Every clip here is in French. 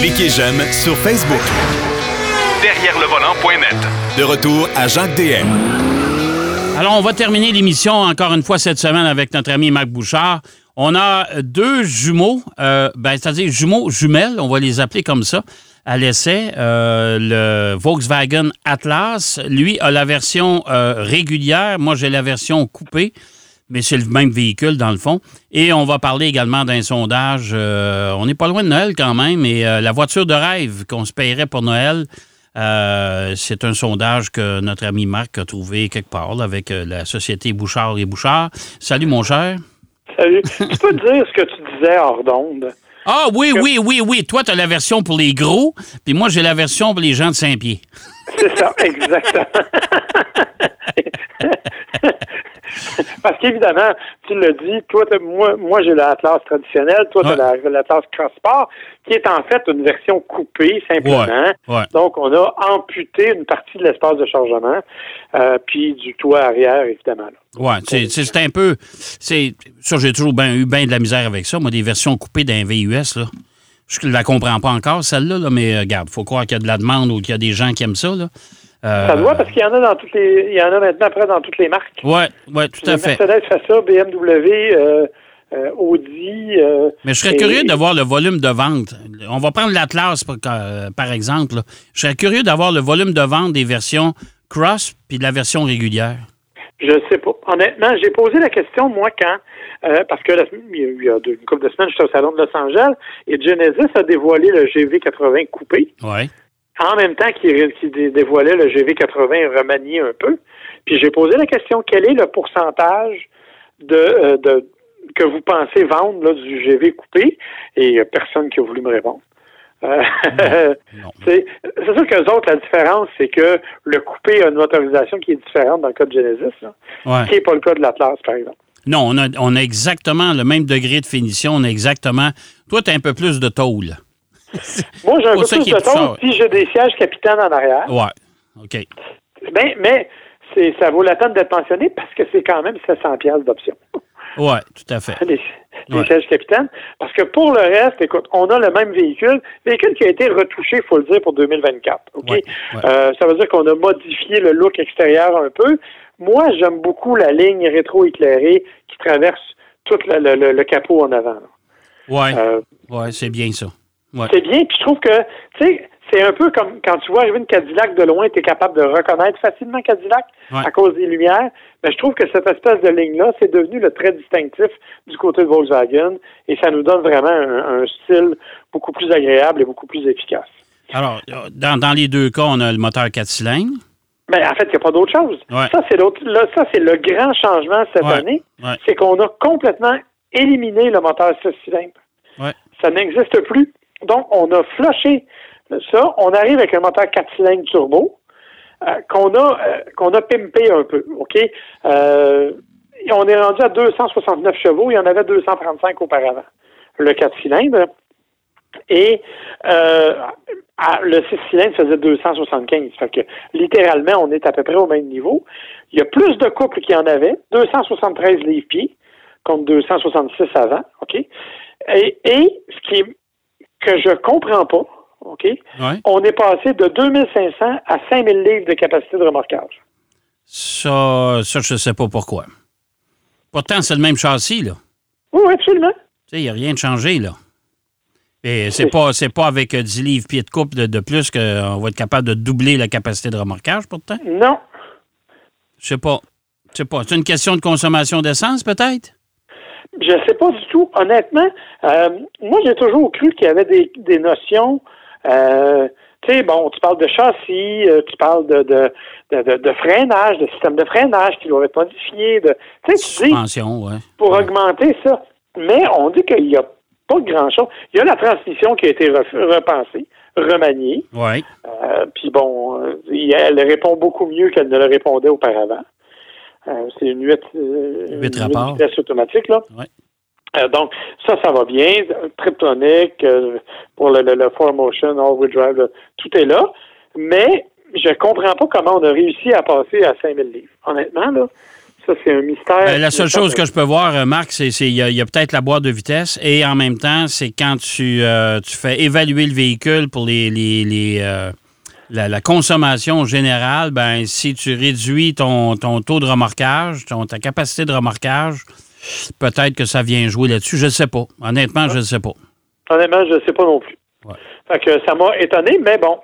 Cliquez j'aime sur Facebook. Derrière le volant.net. De retour à Jacques DM. Alors, on va terminer l'émission encore une fois cette semaine avec notre ami Marc Bouchard. On a deux jumeaux, euh, ben, c'est-à-dire jumeaux jumelles, on va les appeler comme ça, à l'essai. Euh, le Volkswagen Atlas, lui, a la version euh, régulière. Moi, j'ai la version coupée, mais c'est le même véhicule dans le fond. Et on va parler également d'un sondage. euh, on n'est pas loin de Noël quand même, et euh, la voiture de rêve qu'on se payerait pour Noël. euh, c'est un sondage que notre ami Marc a trouvé quelque part là, avec la société Bouchard et Bouchard. Salut mon cher. Salut. Tu peux dire ce que tu disais hors d'onde? Ah oui, oui, oui, oui. Toi, tu as la version pour les gros, puis moi, j'ai la version pour les gens de Saint-Pierre. C'est ça, exactement. Parce qu'évidemment, tu l'as dit, toi, moi, moi j'ai l'Atlas traditionnel, toi, tu as l'Atlas Cross-Sport, qui est en fait une version coupée, simplement. Ouais, ouais. Donc, on a amputé une partie de l'espace de chargement, euh, puis du toit arrière, évidemment. là. Ouais, c'est un peu. c'est Ça, j'ai toujours ben- eu bien de la misère avec ça. Moi, des versions coupées d'un VUS, là. Je ne la comprends pas encore, celle-là, là, mais euh, regarde, faut croire qu'il y a de la demande ou qu'il y a des gens qui aiment ça. Là. Euh, Ça doit, parce qu'il y en a dans toutes les, il y en a maintenant après dans toutes les marques. Ouais, ouais, tout à fait. Mercedes fait ça, BMW, euh, euh, Audi. euh, Mais je serais et- curieux de voir le volume de vente. On va prendre l'Atlas, par, euh, par exemple. là. Je serais curieux d'avoir le volume de vente des versions Cross puis de la version régulière. Je sais pas. Honnêtement, j'ai posé la question, moi, quand, parce que la il y a, une couple de semaines, j'étais au salon de Los Angeles et Genesis a dévoilé le GV80 coupé, Ouais. En même temps qu'il qu'il dé- dévoilait le GV80 remanié un peu. Puis j'ai posé la question, quel est le pourcentage de, euh, de que vous pensez vendre là, du GV coupé? Et il n'y a personne qui a voulu me répondre. Euh, c'est sûr qu'eux autres, la différence, c'est que le coupé a une motorisation qui est différente dans le cas de Genesis, là, Ouais. qui n'est pas le cas de l'Atlas, par exemple. Non, on a, on a exactement le même degré de finition. On a exactement. Toi, tu as un peu plus de tôle. Moi, j'ai un peu plus de temps si j'ai des sièges capitaines en arrière. Ouais. OK. Mais, mais c'est, ça vaut la peine d'être mentionné parce que c'est quand même 700 pièces d'option. Ouais, tout à fait. Les, les Ouais. sièges capitaines. Parce que pour le reste, écoute, on a le même véhicule. Véhicule qui a été retouché, il faut le dire, pour 2024. OK? Ouais, ouais. Euh, ça veut dire qu'on a modifié le look extérieur un peu. Moi, j'aime beaucoup la ligne rétro-éclairée qui traverse tout le, le- le- le capot en avant. Ouais. Euh, c'est bien ça. Ouais. c'est bien. Puis je trouve que, tu sais, c'est un peu comme quand tu vois arriver une Cadillac de loin, tu es capable de reconnaître facilement Cadillac Ouais. à cause des lumières. Mais je trouve que cette espèce de ligne-là, c'est devenu le trait distinctif du côté de Volkswagen et ça nous donne vraiment un, un style beaucoup plus agréable et beaucoup plus efficace. Alors, dans, dans les deux cas, on a le moteur 4 cylindres. Mais en fait, il n'y a pas d'autre chose. Ouais. Ça, c'est l'autre, ça, c'est le grand changement cette Ouais. année. C'est qu'on a complètement éliminé le moteur 6 cylindres. Ça n'existe plus. Donc, on a flushé ça. On arrive avec un moteur 4 cylindres turbo euh, qu'on a euh, qu'on a pimpé un peu. OK? Euh, on est rendu à 269 chevaux. Il y en avait 235 auparavant. Le 4 cylindres. Et euh, à- le 6 cylindres faisait 275. Fait que littéralement, on est à peu près au même niveau. Il y a plus de couples qu'il y en avait, 273 livres-pieds contre 266 avant. OK? Et, et ce qui est, que je comprends pas, OK? Ouais. On est passé de 2500 à 5000 livres de capacité de remorquage. Ça, ça je ne sais pas pourquoi. Pourtant, c'est le même châssis, là. Oui, absolument. Tu sais, il n'y a rien de changé, là. Et c'est pas, c'est pas avec euh, 10 livres pieds de coupe de, de plus qu'on va être capable de doubler la capacité de remorquage, pourtant? Non. Je sais pas. Je sais pas. C'est une question de consommation d'essence, peut-être? Je sais pas du tout. Honnêtement, euh, moi, j'ai toujours cru qu'il y avait des, des notions. Euh, tu sais, bon, tu parles de châssis, euh, tu parles de, de, de, freinage, de système de freinage qui doivent être modifiés. De, tu sais, tu dis, Suspension, ouais. pour augmenter ça. Mais on dit qu'il n'y a pas grand-chose. Il y a la transmission qui a été repensée, remaniée. Euh, Puis bon, elle répond beaucoup mieux qu'elle ne le répondait auparavant. Euh, c'est une 8, euh, Huit une vitesse automatique, là. Ouais. Euh, donc, ça, ça va bien. Triptonic, euh, pour le, le, le 4Motion, All-Wheel Drive, là, tout est là. Mais je comprends pas comment on a réussi à passer à 5000 livres. Honnêtement, là, Ça, c'est un mystère. Ben, la seule chose que je peux voir, Marc, c'est qu'il y a, il y a peut-être la boîte de vitesse et en même temps, c'est quand tu, euh, tu fais évaluer le véhicule pour les, les, les, la, la consommation générale, ben si tu réduis ton, ton taux de remorquage, ton, ta capacité de remorquage, peut-être que ça vient jouer là-dessus. Je ne sais pas. Honnêtement, je ne sais pas. Honnêtement, je ne sais pas non plus. Ouais. Fait que ça m'a étonné, mais bon,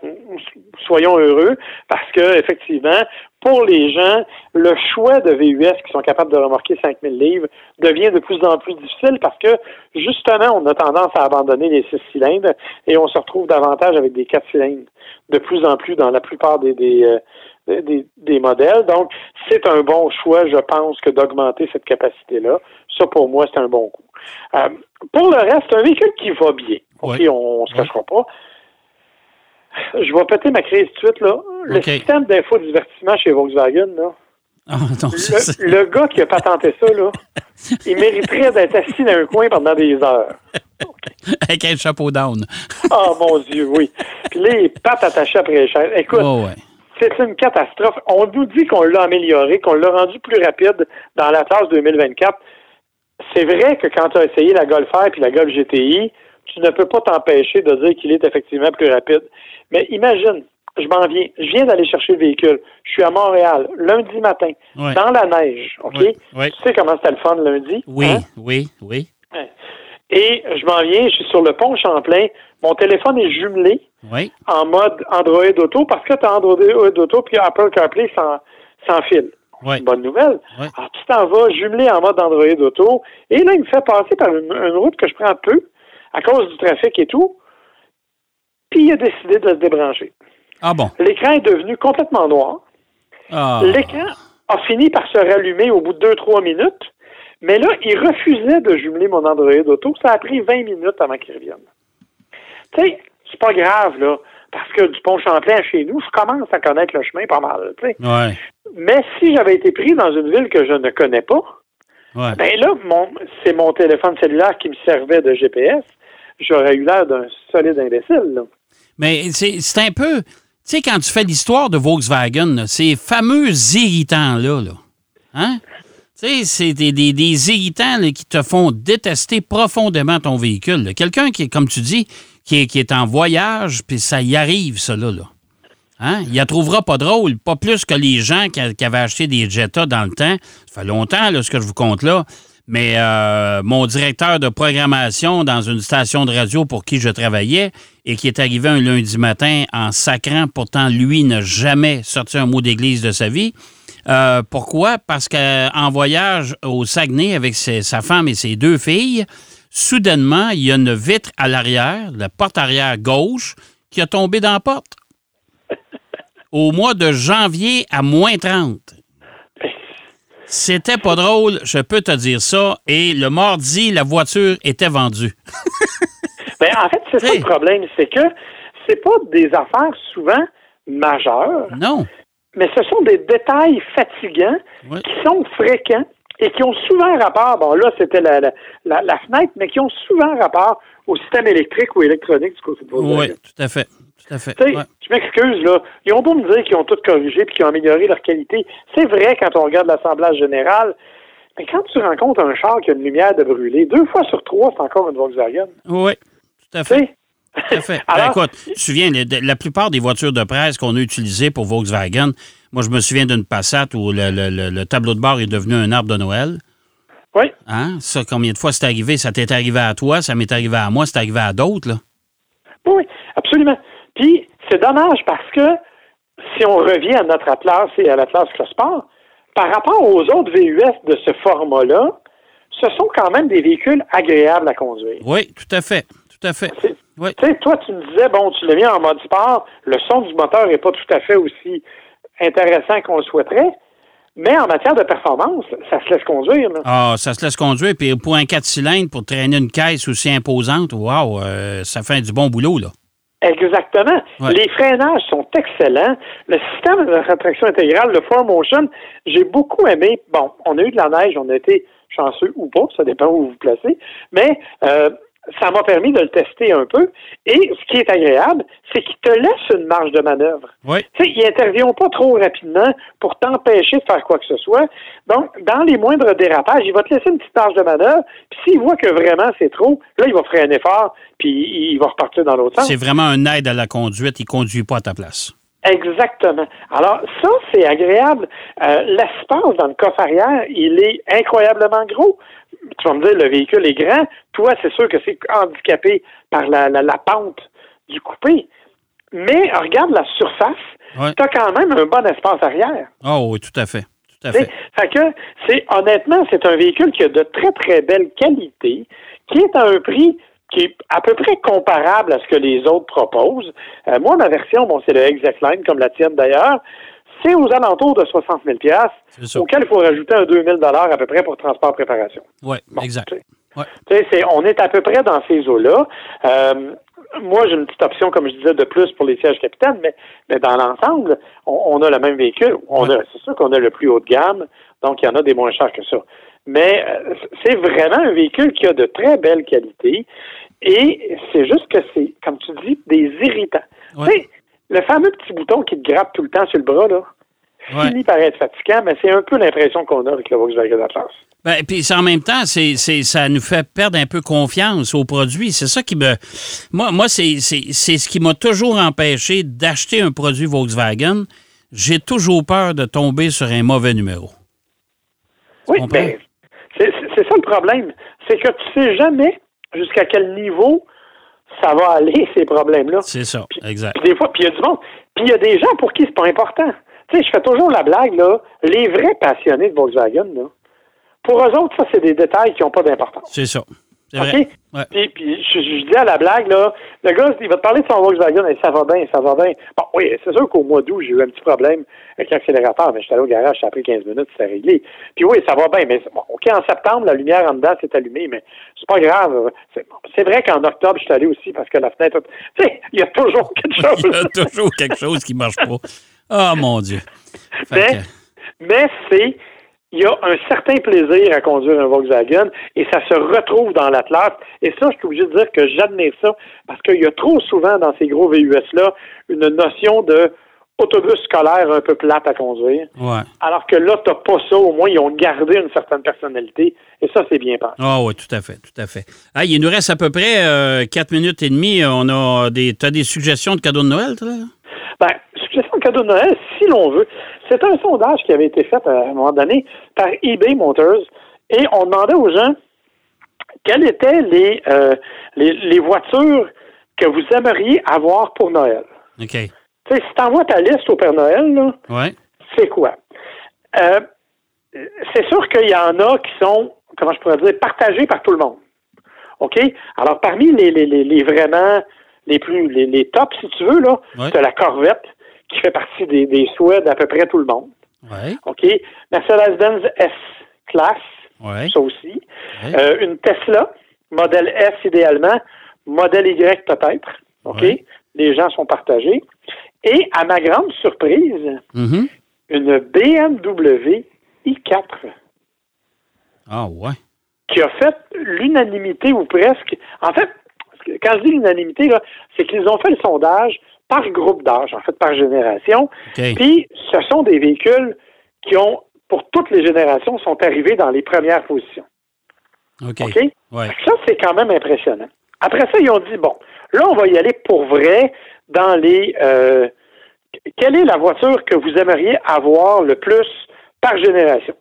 soyons heureux parce que effectivement, pour les gens, le choix de VUS qui sont capables de remorquer 5000 livres devient de plus en plus difficile parce que justement, on a tendance à abandonner les six cylindres et on se retrouve davantage avec des quatre cylindres de plus en plus dans la plupart des, des, euh, des, des modèles. Donc, c'est un bon choix, je pense, que d'augmenter cette capacité-là. Ça, pour moi, c'est un bon coup. Euh, pour le reste, c'est un véhicule qui va bien. OK, Ouais. on ne se cachera pas. Je vais péter ma crise tout de suite, là. Le système d'infodivertissement chez Volkswagen, là. Ah, non, Le, le gars qui a patenté ça, là, il mériterait d'être assis dans un coin pendant des heures. avec un chapeau down. Ah, mon Dieu, oui. Puis les pattes attachées après les chaises. Écoute, Oh, ouais. c'est une catastrophe. On nous dit qu'on l'a amélioré, qu'on l'a rendu plus rapide dans la classe 2024. C'est vrai que quand tu as essayé la Golf R puis la Golf GTI, tu ne peux pas t'empêcher de dire qu'il est effectivement plus rapide. Mais imagine, je m'en viens, je viens d'aller chercher le véhicule. Je suis à Montréal, lundi matin, Ouais. dans la neige, OK? Ouais, ouais. Tu sais comment c'était le fun lundi? Oui, hein? oui, oui. Et je m'en viens, je suis sur le pont Champlain. Mon téléphone est jumelé en mode Android Auto parce que tu as Android Auto puis Apple CarPlay sans, sans fil. bonne nouvelle. Ouais. Alors, tu t'en vas jumelé en mode Android Auto. Et là, il me fait passer par une, une route que je prends peu à cause du trafic et tout. Puis il a décidé de se débrancher. Ah bon? L'écran est devenu complètement noir. Ah. L'écran a fini par se rallumer au bout de 2-3 minutes. Mais là, il refusait de jumeler mon Android Auto. Ça a pris 20 minutes avant qu'il revienne. Tu sais, c'est pas grave, là. Parce que du pont Champlain chez nous, je commence à connaître le chemin pas mal. tu sais. Ouais, Mais si j'avais été pris dans une ville que je ne connais pas, ouais. ben là, mon, c'est mon téléphone cellulaire qui me servait de GPS. J'aurais eu l'air d'un solide imbécile. Là. Mais c'est c'est un peu. Tu sais, quand tu fais l'histoire de Volkswagen, ces fameux irritants-là, là, hein? Tu sais, c'est des, des- irritants qui te font détester profondément ton véhicule. Quelqu'un qui est, comme tu dis, qui est, en voyage, puis ça y arrive, ça, là. Hein? Il la trouvera pas drôle, pas plus que les gens qui avaient acheté des Jetta dans le temps. Ça fait longtemps, là, ce que je vous compte là. Mais euh, mon directeur de programmation dans une station de radio pour qui je travaillais et qui est arrivé un lundi matin en sacrant, pourtant lui n'a jamais sorti un mot d'église de sa vie. Euh, pourquoi? Parce qu'en voyage au Saguenay avec ses- sa femme et ses deux filles, soudainement, il y a une vitre à l'arrière, la porte arrière gauche, qui a tombé dans la porte. Au mois de janvier à moins 30. C'était pas drôle, je peux te dire ça. Et le mardi, la voiture était vendue. Ben, en fait, c'est ça le problème, c'est que c'est pas des affaires souvent majeures, Non. mais ce sont des détails fatigants qui sont fréquents et qui ont souvent rapport, bon là c'était la, la, la, la fenêtre, mais qui ont souvent rapport au système électrique ou électronique du côté de Volkswagen. Oui, tout à fait. Tout à fait. Tu sais, Ouais. je m'excuse, là. Ils ont beau me dire qu'ils ont tout corrigé puis qu'ils ont amélioré leur qualité. C'est vrai quand on regarde l'assemblage général. Mais quand tu rencontres un char qui a une lumière de brûler, deux fois sur trois, c'est encore une Volkswagen. Oui, tout à fait. Tout à fait. Ben, Alors- écoute, tu te souviens, la plupart des voitures de presse qu'on a utilisées pour Volkswagen, moi, je me souviens d'une Passat où le, le- le- le tableau de bord est devenu un arbre de Noël. Oui. Hein? Ça, combien de fois c'est arrivé? Ça t'est arrivé à toi, ça m'est arrivé à moi, c'est arrivé à d'autres, là. Oui, absolument. Puis, c'est dommage parce que si on revient à notre Atlas et à l'Atlas Crossport, par rapport aux autres VUS de ce format-là, ce sont quand même des véhicules agréables à conduire. Oui, tout à fait. Tout à fait. Oui. Toi, tu me disais, bon, tu l'as mis en mode sport, le son du moteur n'est pas tout à fait aussi intéressant qu'on le souhaiterait, mais en matière de performance, ça se laisse conduire. là. Ah, ça se laisse conduire. Puis pour un 4 cylindres, pour traîner une caisse aussi imposante, wow, euh, ça fait du bon boulot, là. Exactement. Ouais. Les freinages sont excellents. Le système de rétraction intégrale, le 4Motion, j'ai beaucoup aimé. Bon, on a eu de la neige, on a été chanceux ou pas, ça dépend où vous vous placez, mais euh, ça m'a permis de le tester un peu. Et ce qui est agréable, c'est qu'il te laisse une marge de manœuvre. Oui. Tu sais, il intervient pas trop rapidement pour t'empêcher de faire quoi que ce soit. Donc, dans les moindres dérapages, il va te laisser une petite marge de manœuvre. Puis s'il voit que vraiment c'est trop, là, il va faire un effort, puis il va repartir dans l'autre sens. C'est vraiment un aide à la conduite. Il conduit pas à ta place. Exactement. Alors, ça, c'est agréable. Euh, L'espace dans le coffre arrière, il est incroyablement gros. Tu vas me dire, le véhicule est grand. Toi, c'est sûr que c'est handicapé par la, la, la, pente du coupé. Mais regarde la surface. Ouais. Tu as quand même un bon espace arrière. Oh oui, tout à fait. Tout à fait. fait que c'est honnêtement, c'est un véhicule qui a de très, très belles qualités, qui est à un prix qui est à peu près comparable à ce que les autres proposent. Euh, moi, ma version, bon, c'est le Execline, comme la tienne d'ailleurs, c'est aux alentours de 60 000 C'est ça. auquel il faut rajouter un 2 000 à peu près pour transport préparation. Oui, Bon, exact. Ouais. On est à peu près dans ces eaux-là. Euh, moi, j'ai une petite option, comme je disais, de plus pour les sièges capitaines, mais, mais dans l'ensemble, on, on a le même véhicule. On Ouais. a, c'est sûr qu'on a le plus haut de gamme, donc il y en a des moins chers que ça. Mais euh, c'est vraiment un véhicule qui a de très belles qualités et c'est juste que c'est, comme tu dis, des irritants. Ouais. Le fameux petit bouton qui te gratte tout le temps sur le bras, là, Ouais. finit par être fatigant, mais c'est un peu l'impression qu'on a avec le Volkswagen Atlas. Ben, puis c'est en même temps, c'est, c'est, ça nous fait perdre un peu confiance au produit. C'est ça qui me. Moi, moi c'est, c'est, c'est ce qui m'a toujours empêché d'acheter un produit Volkswagen. J'ai toujours peur de tomber sur un mauvais numéro. Oui, ben, c'est ça le problème. C'est que tu sais jamais jusqu'à quel niveau ça va aller, ces problèmes-là. C'est ça, exact. Puis des fois, puis il y a du monde. Puis il y a des gens pour qui c'est pas important. Tu sais, je fais toujours la blague, là. Les vrais passionnés de Volkswagen, là, pour eux autres, ça, c'est des détails qui n'ont pas d'importance. C'est ça. OK? Ouais. Puis, puis je, je dis à la blague, là, le gars, il va te parler de son Volkswagen, et ça va bien, ça va bien. Bon, oui, c'est sûr qu'au mois d'août, j'ai eu un petit problème avec l'accélérateur, mais j'étais allé au garage, ça a pris 15 minutes, c'est réglé. Puis oui, ça va bien, mais bon, OK, en septembre, la lumière en dedans s'est allumée, mais c'est pas grave. C'est c'est vrai qu'en octobre, je suis allé aussi parce que la fenêtre... Tu sais, il y a toujours quelque Il y a chose. toujours quelque chose qui marche pas. Ah, mon Dieu. Fait mais que- mais c'est... Il y a un certain plaisir à conduire un Volkswagen et ça se retrouve dans l'Atlas. Et ça, je suis obligé de dire que j'admire ça parce qu'il y a trop souvent dans ces gros VUS-là une notion de autobus scolaire un peu plate à conduire. ouais. Alors que là, t'as pas ça. Au moins, ils ont gardé une certaine personnalité. Et ça, c'est bien pensé. Ah oui, tout à fait, tout à fait. Ah, il nous reste à peu près euh, 4 minutes et demie. On a des. T'as des suggestions de cadeaux de Noël, toi? Ben, suggestion de cadeau de Noël, si l'on veut. C'est un sondage qui avait été fait à un moment donné par eBay Motors et on demandait aux gens quelles étaient les, euh, les, les voitures que vous aimeriez avoir pour Noël? OK. Tu sais, si tu envoies ta liste au Père Noël, là, Ouais. c'est quoi? Euh, c'est sûr qu'il y en a qui sont, comment je pourrais dire, partagés par tout le monde. OK? Alors, parmi les, les, les, les vraiment les plus les, les tops, si tu veux, là, Ouais. c'est la Corvette qui fait partie des, des souhaits d'à peu près tout le monde. Ouais. OK? Mercedes-Benz S-Class, Ouais. ça aussi. Euh, une Tesla, modèle S idéalement, modèle Y peut-être. OK? Les gens sont partagés. Et à ma grande surprise, Mhm. une BMW i4 Ah, ouais. qui a fait l'unanimité ou presque. En fait, quand je dis l'unanimité, c'est qu'ils ont fait le sondage par groupe d'âge, en fait, par génération. Puis, ce sont des véhicules qui ont, pour toutes les générations, sont arrivés dans les premières positions. OK. Ouais. Ça, c'est quand même impressionnant. Après ça, ils ont dit, bon, là, on va y aller pour vrai dans les... euh, quelle est la voiture que vous aimeriez avoir le plus par génération?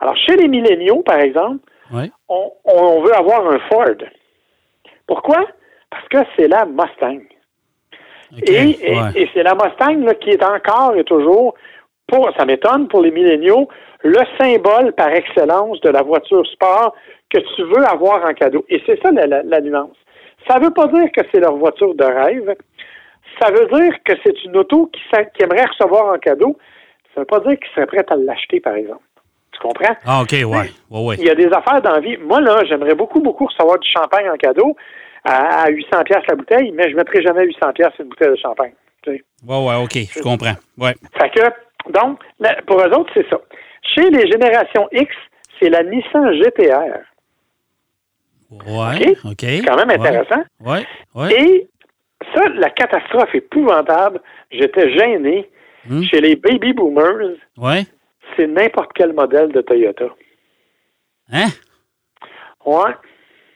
Alors, chez les milléniaux, par exemple, Ouais. on, on veut avoir un Ford. Pourquoi? Parce que c'est la Mustang. Et, et- ouais. et c'est la Mustang là, qui est encore et toujours, pour, ça m'étonne pour les milléniaux, le symbole par excellence de la voiture sport que tu veux avoir en cadeau. Et c'est ça la, la- la nuance. Ça ne veut pas dire que c'est leur voiture de rêve. Ça veut dire que c'est une auto qui, qui aimerait recevoir en cadeau. Ça ne veut pas dire qu'ils seraient prêts à l'acheter, par exemple. Tu comprends? Ah, OK, ouais. Ouais, ouais. Il y a des affaires d'envie. Moi, là, j'aimerais beaucoup, beaucoup recevoir du champagne en cadeau à, à 800 pièces la bouteille, mais je ne mettrai jamais 800 pièces une bouteille de champagne. tu sais. Ouais, ouais, OK. Je comprends. Ouais. Fait que, donc, pour eux autres, c'est ça. Chez les générations X, c'est la Nissan GTR. Ouais, OK? C'est quand même intéressant. Ouais, ouais. Et ça, la catastrophe épouvantable, j'étais gêné. Hmm. Chez les baby boomers, Ouais. c'est n'importe quel modèle de Toyota. Hein? Ouais.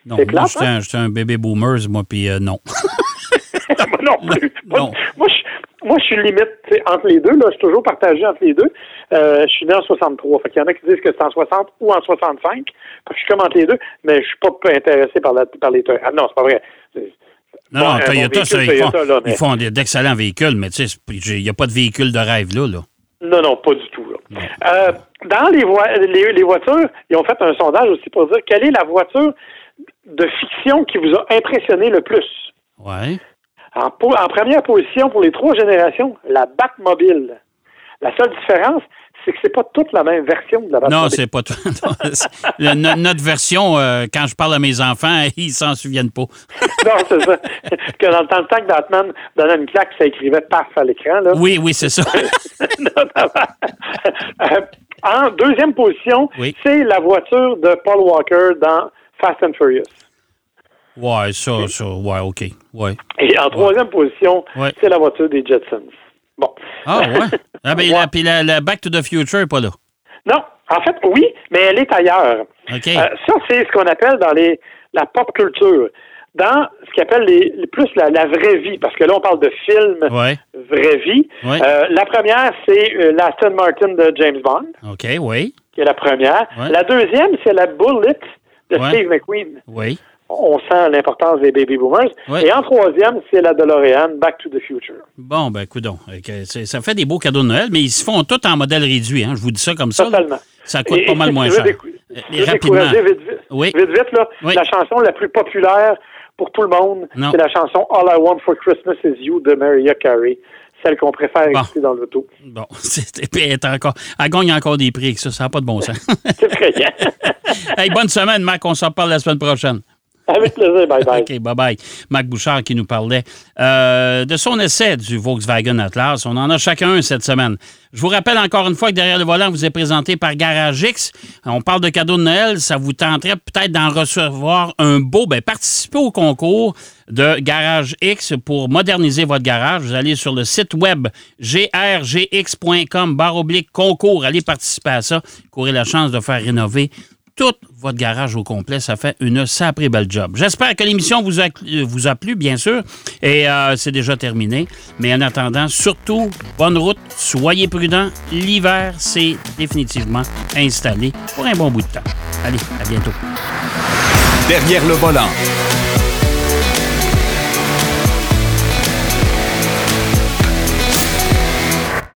Non, C'est moi, plate, j'étais un, j'étais un bébé boomers, moi, puis euh, non. moi non plus. Moi, Non. moi, je, moi, je suis limite entre les deux. Là, je suis toujours partagé entre les deux. Euh, je suis né en 63. Fait qu'il y en a qui disent que c'est en 60 ou en 65. Fait que je suis comme entre les deux, mais je suis pas intéressé par, la, par les Toyota. Ah non, c'est pas vrai. Non, Bon, non, Toyota, véhicule ça, ils, font, Toyota, là, mais- ils font d'excellents véhicules, mais tu sais, il n'y a pas de véhicule de rêve là. là. Non, non, pas du tout. là. Euh, dans les, les voitures, ils ont fait un sondage aussi pour dire quelle est la voiture de fiction qui vous a impressionné le plus? Ouais. En, première position pour les trois générations, la Batmobile. La seule différence, c'est que c'est pas toute la même version de la Batmobile. Non, c'est pas tout. le- no- notre version, euh, quand je parle à mes enfants, ils s'en souviennent pas. non, c'est ça. que dans le temps, que Batman donnait une claque, ça écrivait paf à l'écran. Là. Oui, oui, c'est ça. Euh, en deuxième position, Oui. c'est la voiture de Paul Walker dans Fast and Furious. Ouais, ça, ça, ouais, OK. Ouais. Et en troisième position, Ouais. c'est la voiture des Jetsons. Bon. Ah, ouais. Ah, ben, Ouais. la- puis la, la Back to the Future n'est pas là. Non, en fait, oui, mais elle est ailleurs. OK. Euh, ça, c'est ce qu'on appelle dans les, la pop culture. Dans ce qu'on appelle les, les- plus la, la vraie vie, parce que là, on parle de film Ouais. vraie vie. Ouais. Euh, la première, c'est euh, l'Aston Martin de James Bond, OK, oui. qui est la première. La deuxième, c'est la Bullet de Ouais. Steve McQueen. Oui. On sent l'importance des baby boomers. Ouais. Et en troisième, c'est la DeLorean Back to the Future. Bon, ben, coudon. Ça fait des beaux cadeaux de Noël, mais ils se font tous en modèle réduit. Hein. Je vous dis ça comme ça. là. Totalement. Ça coûte Et pas mal moins cher. Euh, rapidement. vite, vite, Oui. vite, vite, là, Oui. la chanson la plus populaire pour tout le monde, c'est la chanson All I Want for Christmas is You de Mariah Carey, celle qu'on préfère Bon. écouter dans l'auto. Bon, c'est- puis elle, est encore, elle gagne encore des prix avec ça. Ça n'a pas de bon sens. C'est très bien. hey, bonne semaine, Marc. On s'en reparle la semaine prochaine. Avec plaisir, bye bye. OK, bye-bye. Marc Bouchard qui nous parlait euh, de son essai du Volkswagen Atlas. On en a chacun un cette semaine. Je vous rappelle encore une fois que derrière le volant vous est présenté par Garage X. On parle de cadeaux de Noël. Ça vous tenterait peut-être d'en recevoir un beau. Ben, participez au concours de Garage X pour moderniser votre garage. Vous allez sur le site web grgx.com barre oblique concours. Allez participer à ça. Courez la chance de faire rénover tout votre garage au complet. Ça fait une sacrée belle job. J'espère que l'émission vous a, vous a plu, bien sûr. Et euh, c'est déjà terminé. Mais en attendant, surtout, bonne route. Soyez prudents. L'hiver, c'est définitivement installé pour un bon bout de temps. Allez, à bientôt. Derrière le volant.